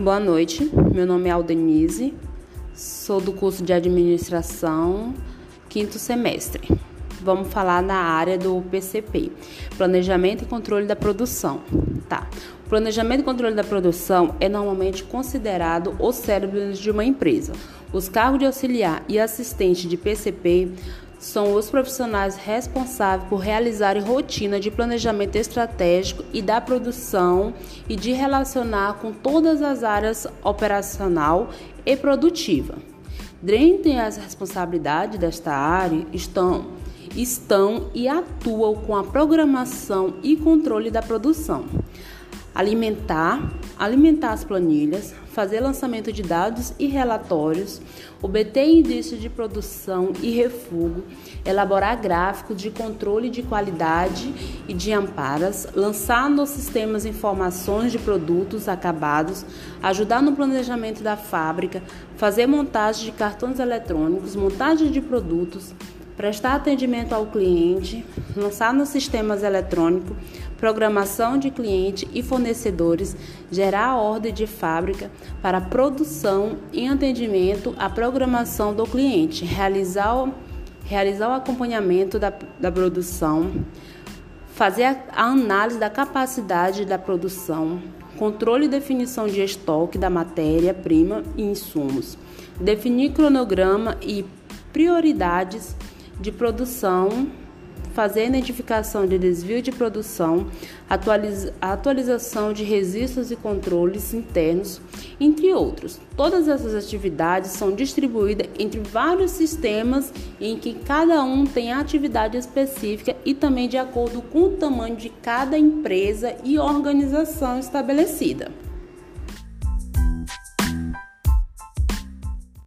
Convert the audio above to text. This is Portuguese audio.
Boa noite, meu nome é Aldenise, sou do curso de Administração, quinto semestre. Vamos falar na área do PCP, Planejamento e Controle da Produção. Tá. O planejamento e controle da produção é normalmente considerado o cérebro de uma empresa. Os cargos de auxiliar e assistente de PCP são os profissionais responsáveis por realizar rotina de planejamento estratégico e da produção e de relacionar com todas as áreas operacional e produtiva. Dentre as responsabilidades desta área estão, estão e atuam com a programação e controle da produção alimentar, alimentar as planilhas, fazer lançamento de dados e relatórios, obter indícios de produção e refugo, elaborar gráficos de controle de qualidade e de amparas, lançar nos sistemas informações de produtos acabados, ajudar no planejamento da fábrica, fazer montagem de cartões eletrônicos, montagem de produtos, prestar atendimento ao cliente, lançar nos sistemas eletrônicos, programação de cliente e fornecedores, gerar a ordem de fábrica para produção e atendimento à programação do cliente, realizar o, realizar o acompanhamento da, da produção, fazer a, a análise da capacidade da produção, controle e definição de estoque da matéria-prima e insumos, definir cronograma e prioridades de produção, fazer a identificação de desvio de produção, atualiza atualização de registros e controles internos, entre outros. Todas essas atividades são distribuídas entre vários sistemas em que cada um tem atividade específica e também de acordo com o tamanho de cada empresa e organização estabelecida.